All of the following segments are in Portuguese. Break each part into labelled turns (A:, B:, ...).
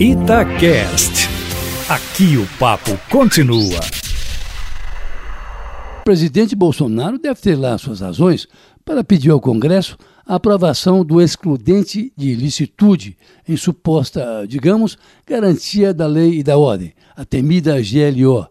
A: Itacast. Aqui o papo continua.
B: O presidente Bolsonaro deve ter lá suas razões para pedir ao Congresso a aprovação do excludente de ilicitude em suposta, digamos, garantia da lei e da ordem, a temida GLO.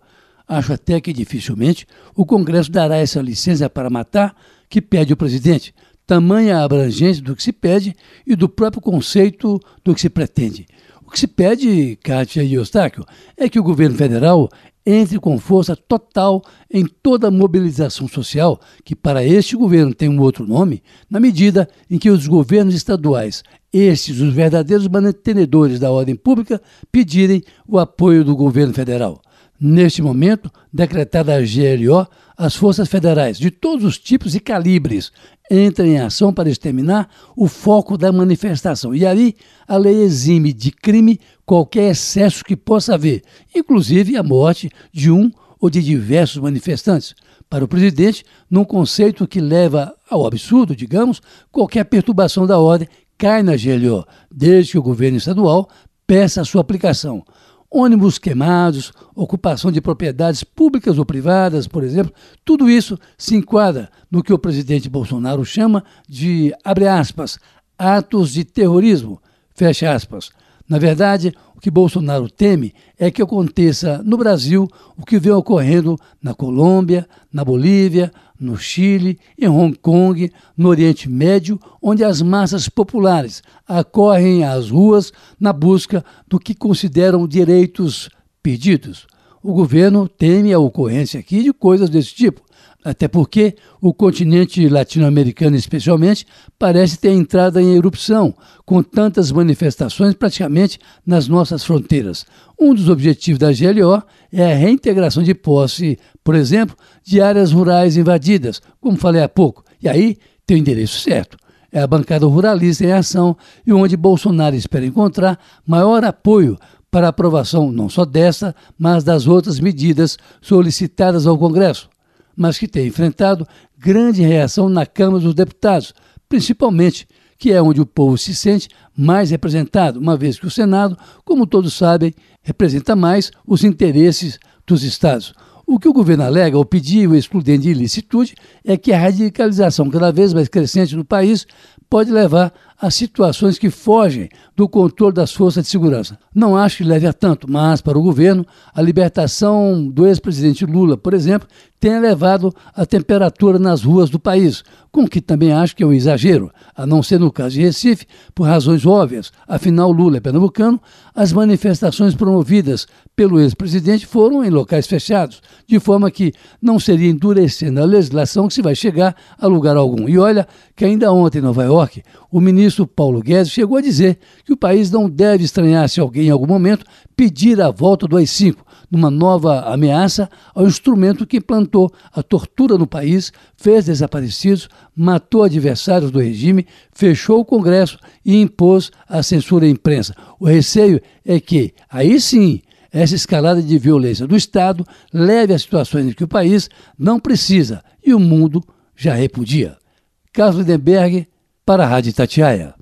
B: Acho até que dificilmente o Congresso dará essa licença para matar que pede o presidente, tamanha a abrangência do que se pede e do próprio conceito do que se pretende. Que se pede, Kátia e Eustáquio, é que o governo federal entre com força total em toda a mobilização social, que para este governo tem um outro nome, na medida em que os governos estaduais, estes os verdadeiros mantenedores da ordem pública, pedirem o apoio do governo federal. Neste momento, decretada a GLO, as forças federais de todos os tipos e calibres entram em ação para exterminar o foco da manifestação. E ali a lei exime de crime qualquer excesso que possa haver, inclusive a morte de um ou de diversos manifestantes. Para o presidente, num conceito que leva ao absurdo, digamos, qualquer perturbação da ordem cai na GLO, desde que o governo estadual peça a sua aplicação ônibus queimados, ocupação de propriedades públicas ou privadas, por exemplo, tudo isso se enquadra no que o presidente Bolsonaro chama de, abre aspas, atos de terrorismo, fecha aspas. Na verdade, que Bolsonaro teme é que aconteça no Brasil o que vem ocorrendo na Colômbia, na Bolívia, no Chile, em Hong Kong, no Oriente Médio, onde as massas populares acorrem às ruas na busca do que consideram direitos perdidos. O governo teme a ocorrência aqui de coisas desse tipo, até porque o continente latino-americano, especialmente, parece ter entrado em erupção, com tantas manifestações praticamente nas nossas fronteiras. Um dos objetivos da GLO é a reintegração de posse, por exemplo, de áreas rurais invadidas, como falei há pouco. E aí tem o endereço certo. É a bancada ruralista em ação e onde Bolsonaro espera encontrar maior apoio para a aprovação não só dessa, mas das outras medidas solicitadas ao Congresso mas que tem enfrentado grande reação na Câmara dos Deputados, principalmente que é onde o povo se sente mais representado, uma vez que o Senado, como todos sabem, representa mais os interesses dos estados. O que o governo alega ao pedir o excludente de ilicitude é que a radicalização cada vez mais crescente no país pode levar a situações que fogem do controle das forças de segurança. Não acho que leve a tanto, mas para o governo, a libertação do ex-presidente Lula, por exemplo, tem elevado a temperatura nas ruas do país, com o que também acho que é um exagero, a não ser no caso de Recife, por razões óbvias. Afinal, Lula é pernambucano, as manifestações promovidas pelo ex-presidente foram em locais fechados, de forma que não seria endurecendo a legislação que se vai chegar a lugar algum. E olha que ainda ontem em Nova York, o ministro Paulo Guedes chegou a dizer que o país não deve estranhar se alguém em algum momento pedir a volta do AI-5, numa nova ameaça ao instrumento que implantou a tortura no país, fez desaparecidos, matou adversários do regime, fechou o Congresso e impôs a censura à imprensa. O receio é que, aí sim, essa escalada de violência do Estado leve a situações em que o país não precisa e o mundo já repudia. Carlos Lindenberg, para a Rádio Tatiaia.